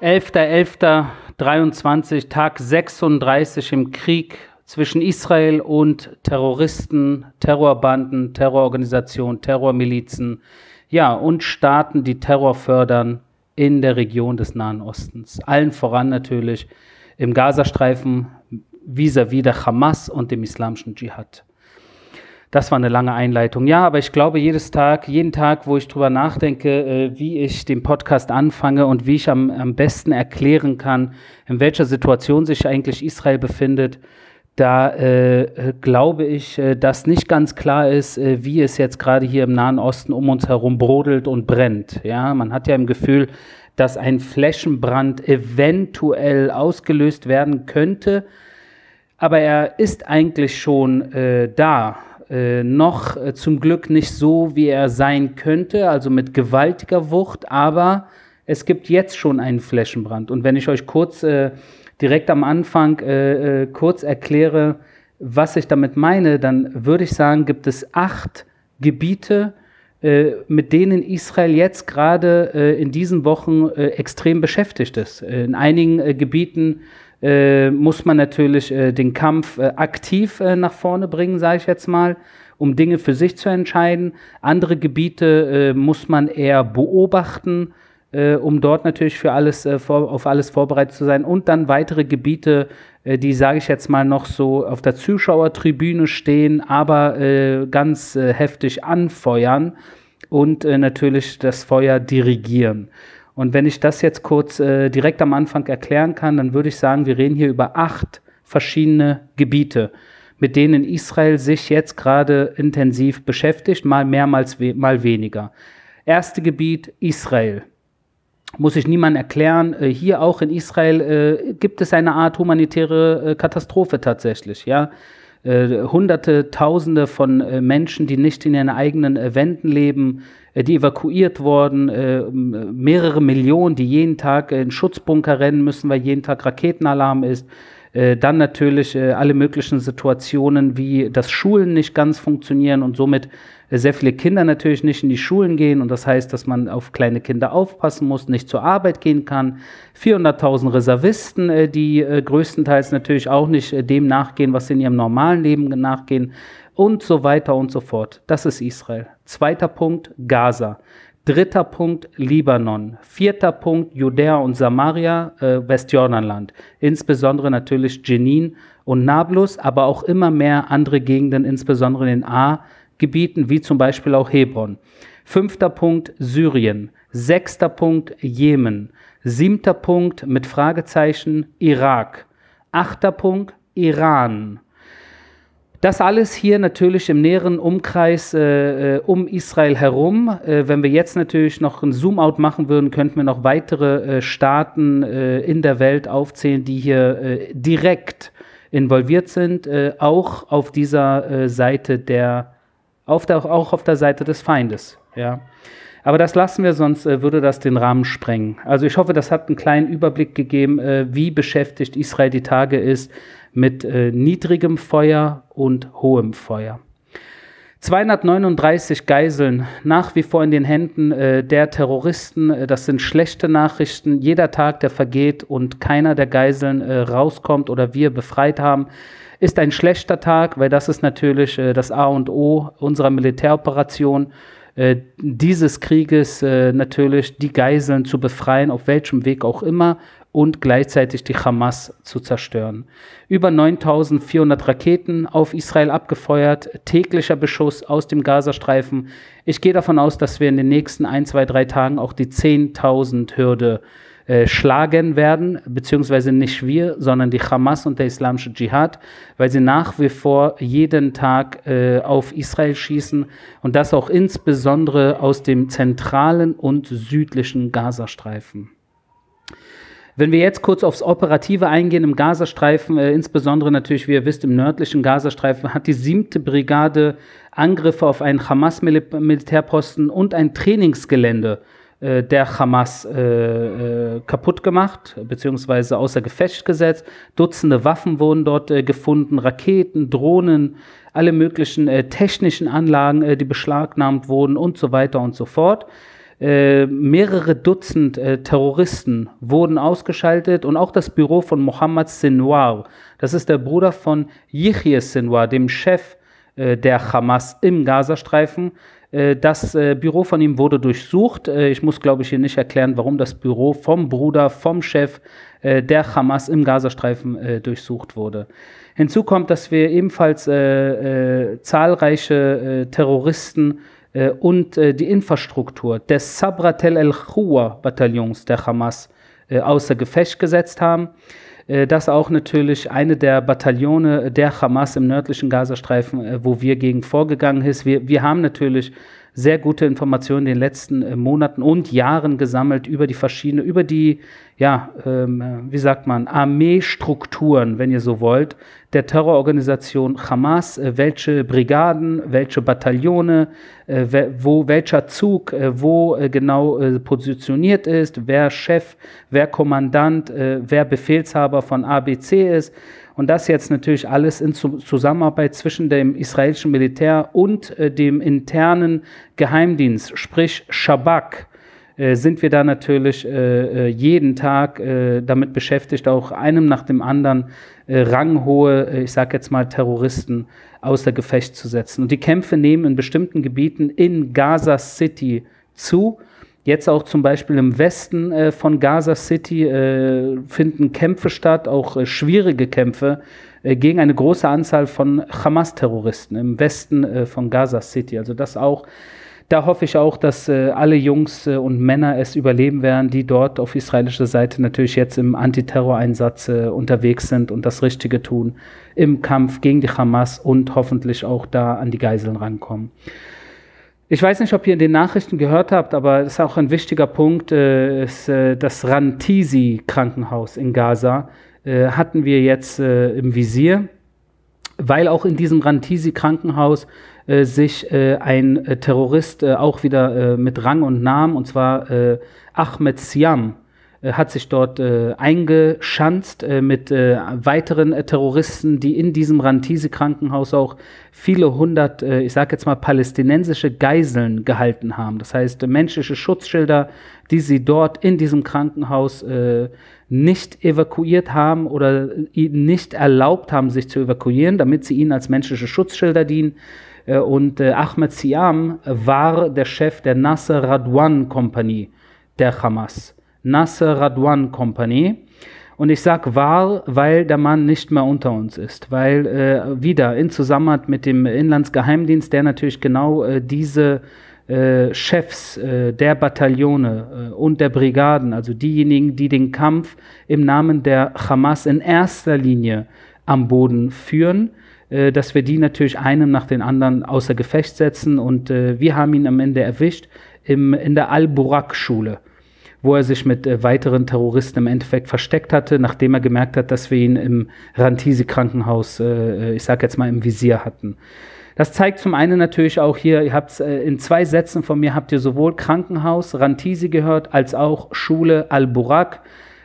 11.11.23, Tag 36 im Krieg zwischen Israel und Terroristen, Terrorbanden, Terrororganisationen, Terrormilizen, ja, und Staaten, die Terror fördern in der Region des Nahen Ostens. Allen voran natürlich im Gazastreifen vis-à-vis -vis der Hamas und dem islamischen Dschihad. Das war eine lange Einleitung. Ja, aber ich glaube, jedes Tag, jeden Tag, wo ich drüber nachdenke, äh, wie ich den Podcast anfange und wie ich am, am besten erklären kann, in welcher Situation sich eigentlich Israel befindet, da äh, äh glaube ich, äh, dass nicht ganz klar ist, wie es jetzt gerade hier im Nahen Osten um uns herum brodelt und brennt. Ja, man hat ja im Gefühl, dass ein Flächenbrand eventuell ausgelöst werden könnte, aber er ist eigentlich schon äh, da äh, noch äh, zum Glück nicht so, wie er sein könnte, also mit gewaltiger Wucht, aber es gibt jetzt schon einen Flächenbrand. Und wenn ich euch kurz äh, direkt am Anfang äh, äh, kurz erkläre, was ich damit meine, dann würde ich sagen, gibt es acht Gebiete, äh, mit denen Israel jetzt gerade in diesen Wochen extrem beschäftigt ist. In einigen Gebieten äh, muss man natürlich äh, den Kampf äh, aktiv äh, nach vorne bringen, sage ich jetzt mal, um Dinge für sich zu entscheiden. Andere Gebiete äh, muss man eher beobachten, äh, um dort natürlich für alles, vor, auf alles vorbereitet zu sein. Und dann weitere Gebiete, die, sage ich jetzt mal, noch so auf der Zuschauertribüne stehen, aber ganz heftig anfeuern und natürlich das Feuer dirigieren. Und wenn ich das jetzt kurz äh, direkt am Anfang erklären kann, dann würde ich sagen, wir reden hier über acht verschiedene Gebiete, mit denen Israel sich jetzt gerade intensiv beschäftigt, mal mehr, mal, mal weniger. Erste Gebiet Israel. Muss ich niemand erklären. Äh, hier auch in Israel äh, gibt es eine Art humanitäre äh, Katastrophe tatsächlich. Ja? Äh, Hunderte, Tausende von äh, Menschen, die nicht in ihren eigenen Wänden leben, äh, die evakuiert wurden, äh, mehrere Millionen, die jeden Tag in Schutzbunker rennen müssen, weil jeden Tag Raketenalarm ist. Äh, dann natürlich alle möglichen Situationen, wie dass Schulen nicht ganz funktionieren und somit sehr viele Kinder natürlich nicht in die Schulen gehen. Und das heißt, dass man auf kleine Kinder aufpassen muss, nicht zur Arbeit gehen kann. 400.000 Reservisten, die größtenteils natürlich auch nicht dem nachgehen, was sie in ihrem normalen Leben nachgehen und so weiter und so fort. Das ist Israel. Zweiter Punkt, Gaza. Dritter Punkt, Libanon. Vierter Punkt, Judäa und Samaria, äh, Westjordanland. Insbesondere natürlich Jenin und Nablus, aber auch immer mehr andere Gegenden, insbesondere in den A-Gebieten, wie zum Beispiel auch Hebron. Fünfter Punkt, Syrien. Sechster Punkt, Jemen. Siebter Punkt mit Fragezeichen, Irak. Achter Punkt, Iran. Das alles hier natürlich im näheren Umkreis äh, äh, um Israel herum. Äh, wenn wir jetzt natürlich noch ein Zoom-out machen würden, könnten wir noch weitere äh, Staaten äh, in der Welt aufzählen, die hier äh, direkt involviert sind, auch auf dieser Seite der, auf der, auch auf der Seite des Feindes. Ja. Aber das lassen wir, sonst würde das den Rahmen sprengen. Also ich hoffe, das hat einen kleinen Überblick gegeben, wie beschäftigt Israel die Tage ist mit äh, niedrigem Feuer und hohem Feuer. 239 Geiseln nach wie vor in den Händen äh, der Terroristen. Äh, das sind schlechte Nachrichten. Jeder Tag, der vergeht und keiner der Geiseln äh, rauskommt oder wir befreit haben, ist ein schlechter Tag, weil das ist natürlich äh, das A und O unserer Militäroperation äh, dieses Krieges natürlich die Geiseln zu befreien, auf welchem Weg auch immer, und gleichzeitig die Hamas zu zerstören. Über 9400 Raketen auf Israel abgefeuert, täglicher Beschuss aus dem Gazastreifen. Ich gehe davon aus, dass wir in den nächsten ein, zwei, drei Tagen auch die 10.000 Hürde äh, schlagen werden, beziehungsweise nicht wir, sondern die Hamas und der islamische Dschihad, weil sie nach wie vor jeden Tag äh, auf Israel schießen und das auch insbesondere aus dem zentralen und südlichen Gazastreifen. Wenn wir jetzt kurz aufs Operative eingehen im Gazastreifen, äh, insbesondere natürlich, wie ihr wisst, im nördlichen Gazastreifen, hat die siebte Brigade Angriffe auf einen Hamas-Militärposten und ein Trainingsgelände äh, der Hamas äh, äh, kaputt gemacht, beziehungsweise außer Gefecht gesetzt. Dutzende Waffen wurden dort äh, gefunden, Raketen, Drohnen, alle möglichen äh, technischen Anlagen, die beschlagnahmt wurden und so weiter und so fort. Äh, mehrere Dutzend äh, Terroristen wurden ausgeschaltet und auch das Büro von Mohammed Sinwar, das ist der Bruder von Yihye Sinwar, dem Chef äh, der Hamas im Gazastreifen. Äh, das äh, Büro von ihm wurde durchsucht. ich muss, glaube ich, hier nicht erklären, warum das Büro vom Bruder, vom Chef der Hamas im Gazastreifen durchsucht wurde. Hinzu kommt, dass wir ebenfalls zahlreiche Terroristen äh, und äh, die Infrastruktur des Sabrat el-Khua-Bataillons der Hamas äh, außer Gefecht gesetzt haben. Äh, das auch natürlich eine der Bataillone der Hamas im nördlichen Gazastreifen, äh, wo wir gegen vorgegangen ist. Wir, wir haben natürlich sehr gute Informationen in den letzten äh, Monaten und Jahren gesammelt über die verschiedenen, über die, ja, ähm, wie sagt man, Armeestrukturen, wenn ihr so wollt, der Terrororganisation Hamas, äh, welche Brigaden, welche Bataillone, äh, wo welcher Zug äh, wo äh, genau äh, positioniert ist, wer Chef, wer Kommandant, wer Befehlshaber von ABC ist. Und das jetzt natürlich alles in Zusammenarbeit zwischen dem israelischen Militär und äh, dem internen Geheimdienst, sprich Shabak, äh, sind wir da natürlich äh, äh jeden Tag äh, damit beschäftigt, auch einem nach dem anderen äh, ranghohe, ich sage jetzt mal Terroristen außer Gefecht zu setzen. Und die Kämpfe nehmen in bestimmten Gebieten in Gaza City zu. Jetzt auch zum Beispiel im Westen äh, von Gaza City äh, finden Kämpfe statt, auch äh, schwierige Kämpfe äh, gegen eine große Anzahl von Hamas-Terroristen im Westen äh, von Gaza City. Also das auch, da hoffe ich auch, dass äh, alle Jungs und Männer es überleben werden, die dort auf israelischer Seite natürlich jetzt im Antiterror-Einsatz unterwegs sind und das Richtige tun im Kampf gegen die Hamas und hoffentlich auch da an die Geiseln rankommen. Ich weiß nicht, ob ihr in den Nachrichten gehört habt, aber es ist auch ein wichtiger Punkt, äh, ist, äh, das Rantisi-Krankenhaus in Gaza äh, hatten wir jetzt äh, im Visier, weil auch in diesem Rantisi-Krankenhaus äh, sich äh, ein Terrorist auch wieder mit Rang und Namen, und zwar Ahmed Siam, hat sich dort äh, eingeschanzt äh, mit äh, weiteren äh, Terroristen, die in diesem Rantisi-Krankenhaus auch viele hundert, äh, ich sage jetzt mal, palästinensische Geiseln gehalten haben. Das heißt, menschliche Schutzschilder, die sie dort in diesem Krankenhaus nicht evakuiert haben oder ihnen nicht erlaubt haben, sich zu evakuieren, damit sie ihnen als menschliche Schutzschilder dienen. Und Ahmed Siam war der Chef der Nasser Radwan Kompanie der Hamas. Nasser Radwan Company. Und ich sage wahr, weil der Mann nicht mehr unter uns ist. Weil äh, wieder in Zusammenhang mit dem Inlandsgeheimdienst, der natürlich genau äh, diese äh, Chefs äh, der Bataillone äh, und der Brigaden, also diejenigen, die den Kampf im Namen der Hamas in erster Linie am Boden führen, äh, dass wir die natürlich einen nach den anderen außer Gefecht setzen. Und wir haben ihn am Ende erwischt im, in der Al-Burak-Schule wo er sich mit äh, weiteren Terroristen im Endeffekt versteckt hatte, nachdem er gemerkt hat, dass wir ihn im Rantisi-Krankenhaus, äh, äh ich sage jetzt mal, im Visier hatten. Das zeigt zum einen natürlich auch hier, ihr habt äh, in zwei Sätzen von mir habt ihr sowohl Krankenhaus, Rantisi gehört, als auch Schule Al-Burak.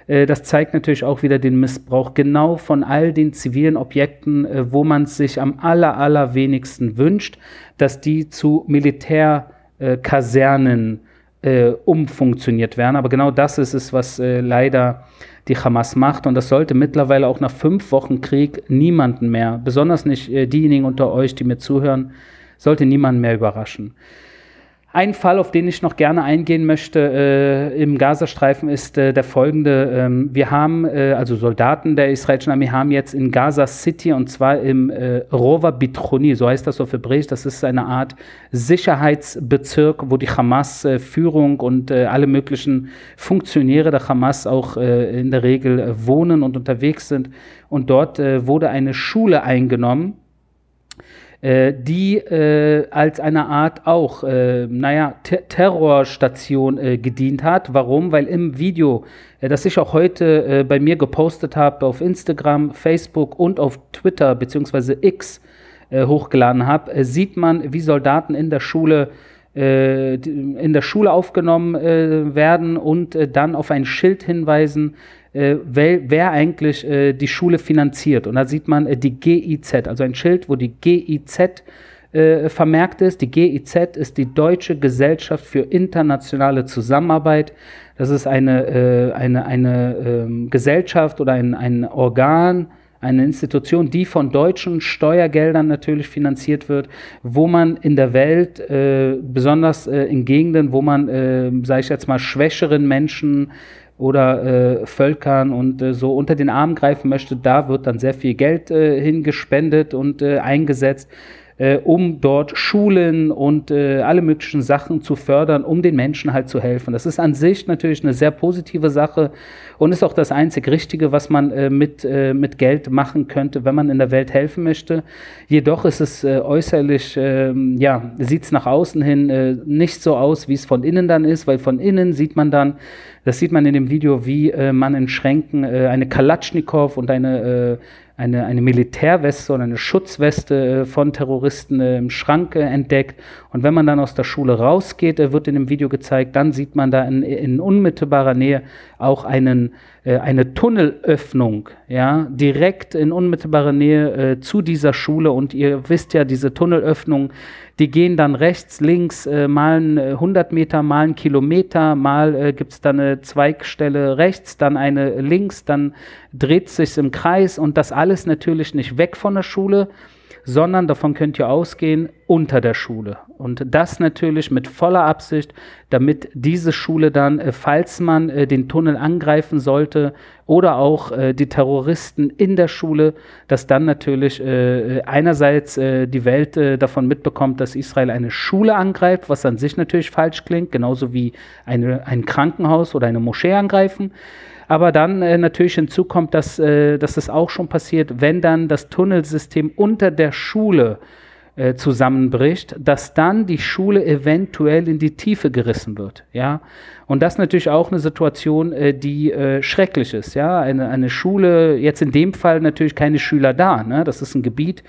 Äh, das zeigt natürlich auch wieder den Missbrauch genau von all den zivilen Objekten, äh, wo man sich am aller, allerwenigsten wünscht, dass die zu Militärkasernen äh, umfunktioniert werden. Aber genau das ist es, was äh, leider die Hamas macht. Und das sollte mittlerweile auch nach fünf Wochen Krieg niemanden mehr, besonders nicht äh, diejenigen unter euch, die mir zuhören, sollte niemanden mehr überraschen. Ein Fall, auf den ich noch gerne eingehen möchte äh, im Gazastreifen, ist äh, der folgende. Ähm, wir haben, äh, also Soldaten der israelischen Armee haben jetzt in Gaza City und zwar im äh, Rova Bitroni, so heißt das auf Hebräisch, das ist eine Art Sicherheitsbezirk, wo die Hamas-Führung und äh, alle möglichen Funktionäre der Hamas auch äh, in der Regel wohnen und unterwegs sind. Und dort wurde eine Schule eingenommen äh, die äh, als eine Art auch, äh, naja, Ter Terrorstation äh, gedient hat. Warum? Weil im Video, äh, das ich auch heute äh, bei mir gepostet habe auf Instagram, Facebook und auf Twitter bzw. X hochgeladen habe, sieht man, wie Soldaten in der Schule in der Schule aufgenommen werden und dann auf ein Schild hinweisen, äh, wer, wer, eigentlich äh, die Schule finanziert. Und da sieht man äh, die GIZ, also ein Schild, wo die GIZ äh, vermerkt ist. Die GIZ ist die Deutsche Gesellschaft für internationale Zusammenarbeit. Das ist eine, äh, eine, eine ähm, Gesellschaft oder ein, ein Organ, eine Institution, die von deutschen Steuergeldern natürlich finanziert wird, wo man in der Welt, äh, besonders äh, in Gegenden, wo man, äh, sage ich jetzt mal, schwächeren Menschen oder äh, Völkern und äh, so unter den Arm greifen möchte, da wird dann sehr viel Geld äh, hingespendet und äh, eingesetzt äh, um dort Schulen und äh, alle möglichen Sachen zu fördern, um den Menschen halt zu helfen. Das ist an sich natürlich eine sehr positive Sache und ist auch das einzig Richtige, was man äh, mit, äh, mit Geld machen könnte, wenn man in der Welt helfen möchte. Jedoch ist es äh, äußerlich, ähm, ja, sieht es nach außen hin äh, nicht so aus, wie es von innen dann ist, weil von innen sieht man dann, das sieht man in dem Video, wie man in Schränken eine Kalatschnikow und eine eine, eine Militärweste oder eine Schutzweste äh, von Terroristen äh, im Schrank äh, entdeckt. Und wenn man dann aus der Schule rausgeht, wird in dem Video gezeigt, dann sieht man da in, in unmittelbarer Nähe auch einen, eine Tunnelöffnung, ja, direkt in unmittelbarer Nähe zu dieser Schule. Und ihr wisst ja, diese Tunnelöffnung, die gehen dann rechts, links, äh, mal 100 Meter, mal einen Kilometer, mal äh, gibt es dann eine Zweigstelle rechts, dann eine links, dann dreht es sich im Kreis. Und das alles natürlich nicht weg von der Schule, sondern davon könnt ihr ausgehen, unter der Schule. Und das natürlich mit voller Absicht, damit diese Schule dann, äh, falls man äh, den Tunnel angreifen sollte oder auch äh, die Terroristen in der Schule, dass dann natürlich einerseits die Welt davon mitbekommt, dass Israel eine Schule angreift, was an sich natürlich falsch klingt, genauso wie eine, ein Krankenhaus oder eine Moschee angreifen aber dann äh, natürlich hinzukommt, dass, äh, dass das auch schon passiert, wenn dann das Tunnelsystem unter der Schule äh, zusammenbricht, dass dann die Schule eventuell in die Tiefe gerissen wird. Ja? Und das ist natürlich auch eine Situation, äh, die äh, schrecklich ist. Ja? Eine, eine Schule, jetzt in dem Fall natürlich keine Schüler da. Ne? Das ist ein Gebiet,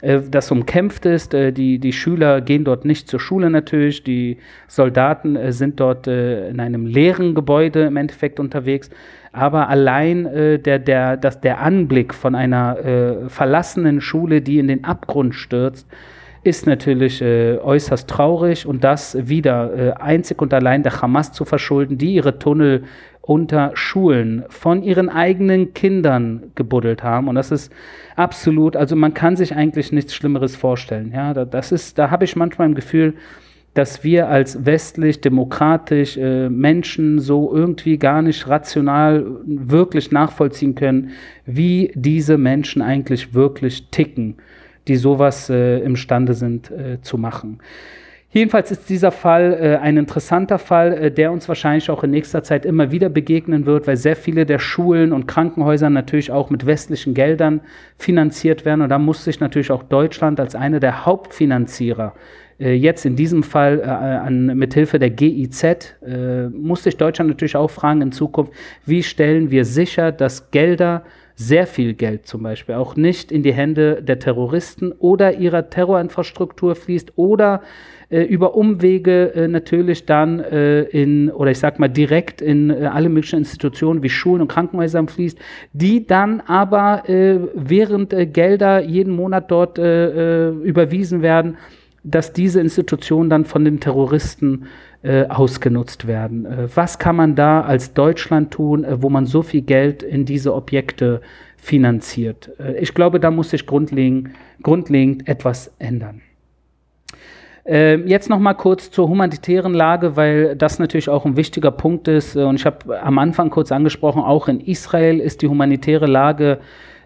äh, das umkämpft ist. Äh, die, die Schüler gehen dort nicht zur Schule natürlich. Die Soldaten äh, sind dort in einem leeren Gebäude im Endeffekt unterwegs. Aber allein der, der, das, der Anblick von einer verlassenen Schule, die in den Abgrund stürzt, ist natürlich äh, äußerst traurig und das wieder äh, einzig und allein der Hamas zu verschulden, die ihre Tunnel unter Schulen von ihren eigenen Kindern gebuddelt haben. Und das ist absolut, also man kann sich eigentlich nichts Schlimmeres vorstellen. Ja, das ist, da habe ich manchmal im Gefühl, dass wir als westlich, demokratisch äh, Menschen so irgendwie gar nicht rational wirklich nachvollziehen können, wie diese Menschen eigentlich wirklich ticken die sowas äh, imstande sind äh, zu machen. Jedenfalls ist dieser Fall äh, ein interessanter Fall, äh, der uns wahrscheinlich auch in nächster Zeit immer wieder begegnen wird, weil sehr viele der Schulen und Krankenhäuser natürlich auch mit westlichen Geldern finanziert werden. Und da muss sich natürlich auch Deutschland als einer der Hauptfinanzierer äh, jetzt in diesem Fall äh, an, mithilfe der GIZ, äh, muss sich Deutschland natürlich auch fragen in Zukunft, wie stellen wir sicher, dass Gelder sehr viel Geld zum Beispiel auch nicht in die Hände der Terroristen oder ihrer Terrorinfrastruktur fließt oder äh, über Umwege äh, natürlich dann äh, in, oder ich sag mal direkt in äh, alle möglichen Institutionen wie Schulen und Krankenhäusern fließt, die dann aber äh, während äh, Gelder jeden Monat dort überwiesen werden, dass diese Institutionen dann von den Terroristen äh, ausgenutzt werden. Äh, was kann man da als Deutschland tun, äh, wo man so viel Geld in diese Objekte finanziert? Äh, ich glaube, da muss sich grundlegend, grundlegend etwas ändern. Ähm, jetzt noch mal kurz zur humanitären Lage, weil das natürlich auch ein wichtiger Punkt ist. Äh, und ich habe am Anfang kurz angesprochen, auch in Israel ist die humanitäre Lage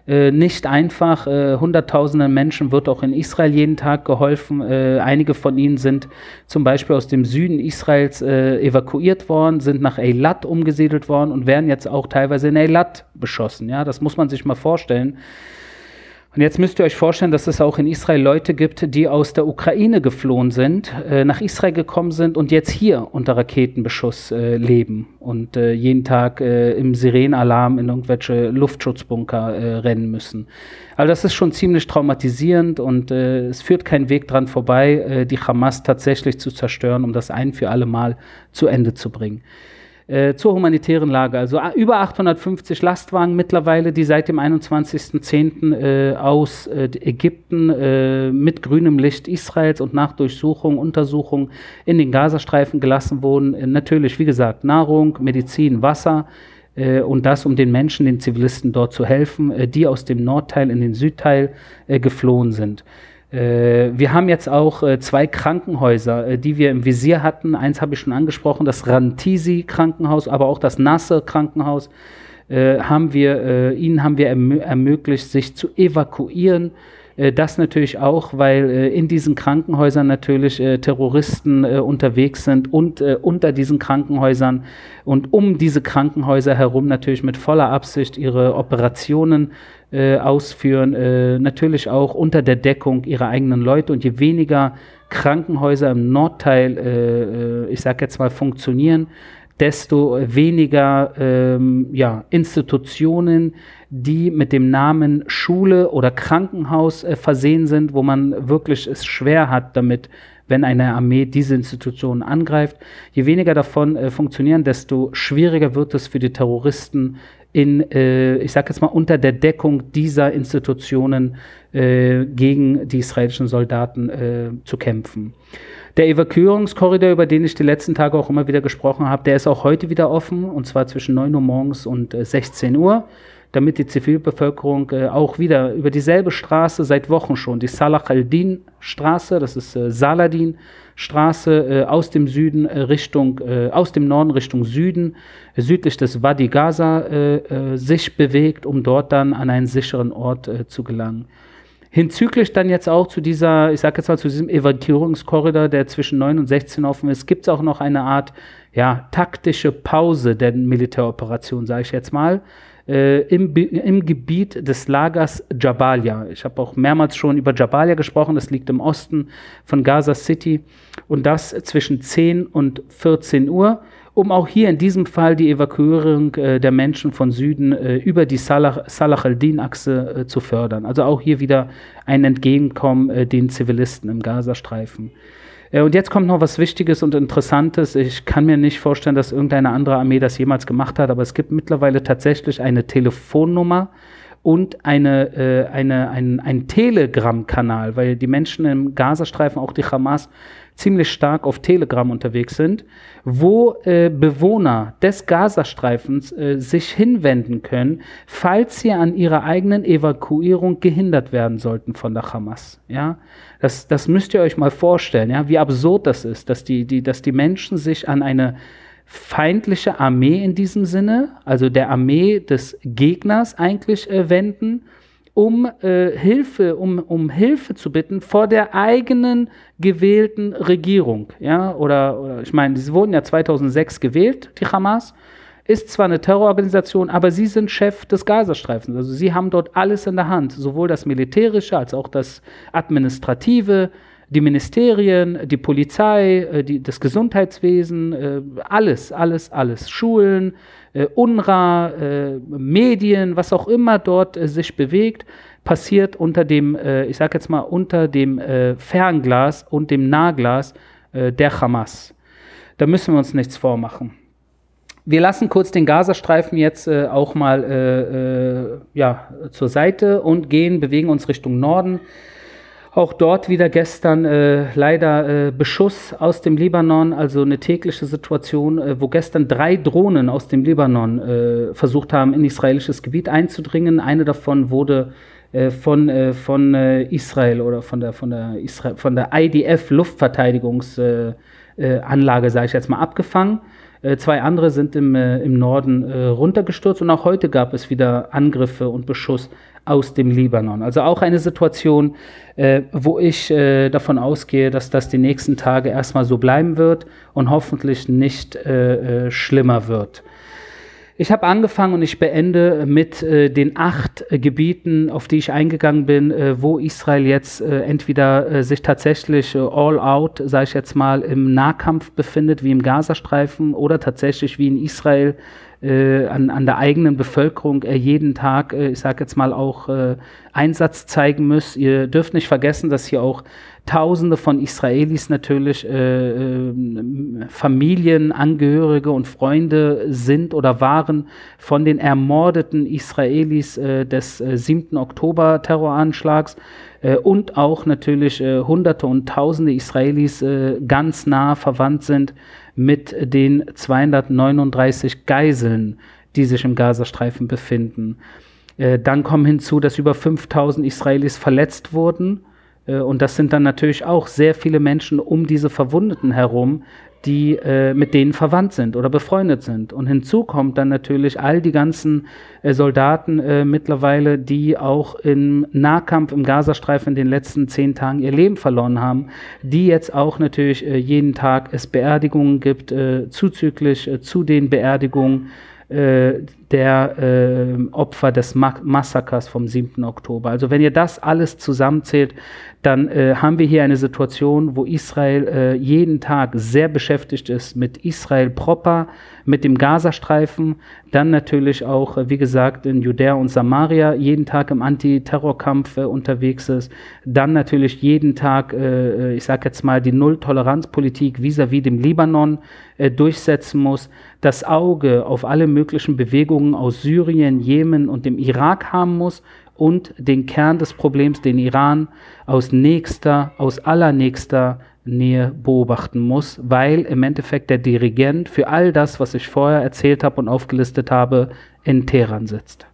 äh, nicht einfach. Äh, Hunderttausenden Menschen wird auch in Israel jeden Tag geholfen. Äh, einige von ihnen sind zum Beispiel aus dem Süden Israels äh, evakuiert worden, sind nach Eilat umgesiedelt worden und werden jetzt auch teilweise in Eilat beschossen. Ja, das muss man sich mal vorstellen. Und jetzt müsst ihr euch vorstellen, dass es auch in Israel Leute gibt, die aus der Ukraine geflohen sind, äh, nach Israel gekommen sind und jetzt hier unter Raketenbeschuss äh, leben und äh, jeden Tag äh, im Sirenenalarm in irgendwelche Luftschutzbunker äh, rennen müssen. Also das ist schon ziemlich traumatisierend und äh, es führt kein Weg dran vorbei, die Hamas tatsächlich zu zerstören, um das ein für alle Mal zu Ende zu bringen. Äh, zur humanitären Lage. Also äh, über 850 Lastwagen mittlerweile, die seit dem 21.10. Äh, aus äh, Ägypten äh, mit grünem Licht Israels und nach Durchsuchung, Untersuchung in den Gazastreifen gelassen wurden. Äh, natürlich, wie gesagt, Nahrung, Medizin, Wasser und das, um den Menschen, den Zivilisten dort zu helfen, die aus dem Nordteil in den Südteil geflohen sind. Äh, wir haben jetzt auch äh, zwei Krankenhäuser, äh, die wir im Visier hatten. Eins habe ich schon angesprochen, das Rantisi Krankenhaus, aber auch das Nasser Krankenhaus. haben wir, ihnen haben wir ermöglicht, sich zu evakuieren das natürlich auch, weil äh, in diesen Krankenhäusern natürlich äh, Terroristen unterwegs sind und unter diesen Krankenhäusern und um diese Krankenhäuser herum natürlich mit voller Absicht ihre Operationen ausführen, natürlich auch unter der Deckung ihrer eigenen Leute. Und je weniger Krankenhäuser im Nordteil, ich sage jetzt mal, funktionieren, desto weniger ähm, ja, Institutionen, die mit dem Namen Schule oder Krankenhaus äh, versehen sind, wo man wirklich es schwer hat damit, wenn eine Armee diese Institutionen angreift. Je weniger davon äh, funktionieren, desto schwieriger wird es für die Terroristen in, äh, ich sage jetzt mal, unter der Deckung dieser Institutionen äh, gegen die israelischen Soldaten äh, zu kämpfen. Der Evakuierungskorridor, über den ich die letzten Tage auch immer wieder gesprochen habe, der ist auch heute wieder offen, und zwar zwischen 9 Uhr morgens und 16 äh, Uhr, damit die Zivilbevölkerung äh, auch wieder über dieselbe Straße seit Wochen schon, die Salah al-Din Straße, das ist äh, Saladin Straße, aus dem Süden Richtung, aus dem Norden Richtung Süden, südlich des Wadi Gaza, sich bewegt, um dort dann an einen sicheren Ort zu gelangen. Hinzüglich dann jetzt auch zu dieser, ich sage jetzt mal zu diesem Evakuierungskorridor, der zwischen 9 und 16 offen ist, gibt es auch noch eine Art ja, taktische Pause der Militäroperation, sage ich jetzt mal, äh, im, im Gebiet des Lagers Jabalia. Ich habe auch mehrmals schon über Jabalia gesprochen, das liegt im Osten von Gaza City und das zwischen 10 und 14 Uhr um auch hier in diesem Fall die Evakuierung äh, der Menschen von Süden äh, über die Salah, al-Din-Achse äh, zu fördern. Also auch hier wieder ein Entgegenkommen äh, den Zivilisten im Gazastreifen. Äh, und jetzt kommt noch was Wichtiges und Interessantes. Ich kann mir nicht vorstellen, dass irgendeine andere Armee das jemals gemacht hat, aber es gibt mittlerweile tatsächlich eine Telefonnummer und eine, äh, eine, ein, ein Telegram-Kanal, weil die Menschen im Gazastreifen, auch die Hamas, ziemlich stark auf Telegram unterwegs sind, wo äh, Bewohner des Gazastreifens äh, sich hinwenden können, falls sie an ihrer eigenen Evakuierung gehindert werden sollten von der Hamas. Ja, das, das müsst ihr euch mal vorstellen, ja, wie absurd das ist, dass die, die, dass die Menschen sich an eine feindliche Armee in diesem Sinne, also der Armee des Gegners eigentlich äh, wenden um äh, Hilfe, um, um Hilfe zu bitten vor der eigenen gewählten Regierung. Ja? Oder, oder ich meine, sie wurden ja 2006 gewählt, die Hamas. Ist zwar eine Terrororganisation, aber sie sind Chef des Gazastreifens. Also sie haben dort alles in der Hand, sowohl das Militärische als auch das Administrative, die Ministerien, die Polizei, äh, die, das Gesundheitswesen, äh, alles, alles, alles. Schulen, äh, UNRWA, äh, Medien, was auch immer dort äh, sich bewegt, passiert unter dem, äh, ich sage jetzt mal, unter dem äh, Fernglas und dem Nahglas äh, der Hamas. Da müssen wir uns nichts vormachen. Wir lassen kurz den Gazastreifen jetzt auch mal ja, zur Seite und gehen, bewegen uns Richtung Norden. Auch dort wieder gestern äh, leider äh, Beschuss aus dem Libanon, also eine tägliche Situation, äh, wo gestern drei Drohnen aus dem Libanon äh, versucht haben, in israelisches Gebiet einzudringen. Eine davon wurde äh, von, äh, von Israel oder von der, von der, Israel, von der IDF Luftverteidigungsanlage, sage ich jetzt mal, abgefangen. Zwei andere sind im, im Norden runtergestürzt und auch heute gab es wieder Angriffe und Beschuss aus dem Libanon. Also auch eine Situation, äh, wo ich äh, davon ausgehe, dass das die nächsten Tage erstmal so bleiben wird und hoffentlich nicht äh, äh schlimmer wird. Ich habe angefangen und ich beende mit äh, den acht äh, Gebieten, auf die ich eingegangen bin, wo Israel jetzt entweder sich tatsächlich all out, sage ich jetzt mal, im Nahkampf befindet, wie im Gazastreifen, oder tatsächlich wie in Israel äh, an, an der eigenen Bevölkerung äh, jeden Tag, äh, ich sage jetzt mal auch äh, Einsatz zeigen muss. Ihr dürft nicht vergessen, dass hier auch Tausende von Israelis natürlich äh, äh, Familien, Angehörige und Freunde sind oder waren von den ermordeten Israelis äh, des äh, 7. Oktober Terroranschlags äh, und auch natürlich äh, Hunderte und Tausende Israelis äh, ganz nah verwandt sind mit den 239 Geiseln, die sich im Gazastreifen befinden. Äh, dann kommen hinzu, dass über 5000 Israelis verletzt wurden äh, und das sind dann natürlich auch sehr viele Menschen um diese Verwundeten herum, die äh, mit denen verwandt sind oder befreundet sind. Und hinzu kommt dann natürlich all die ganzen äh, Soldaten äh, mittlerweile, die auch im Nahkampf im Gazastreifen in den letzten zehn Tagen ihr Leben verloren haben, die jetzt auch natürlich äh, jeden Tag es Beerdigungen gibt, äh, zuzüglich zu den Beerdigungen der äh, Opfer des Ma Massakers vom 7. Oktober. Also wenn ihr das alles zusammenzählt, dann äh, haben wir hier eine Situation, wo Israel äh, jeden Tag sehr beschäftigt ist mit Israel proper, mit dem Gazastreifen, dann natürlich auch, äh, wie gesagt, in Judäa und Samaria jeden Tag im Antiterrorkampf äh, unterwegs ist, dann natürlich jeden Tag, äh, ich sage jetzt mal, die Null-Toleranz-Politik vis-à-vis dem Libanon durchsetzen muss, das Auge auf alle möglichen Bewegungen aus Syrien, Jemen und dem Irak haben muss und den Kern des Problems, den Iran, aus nächster, aus allernächster Nähe beobachten muss, weil im Endeffekt der Dirigent für all das, was ich vorher erzählt habe und aufgelistet habe, in Teheran sitzt.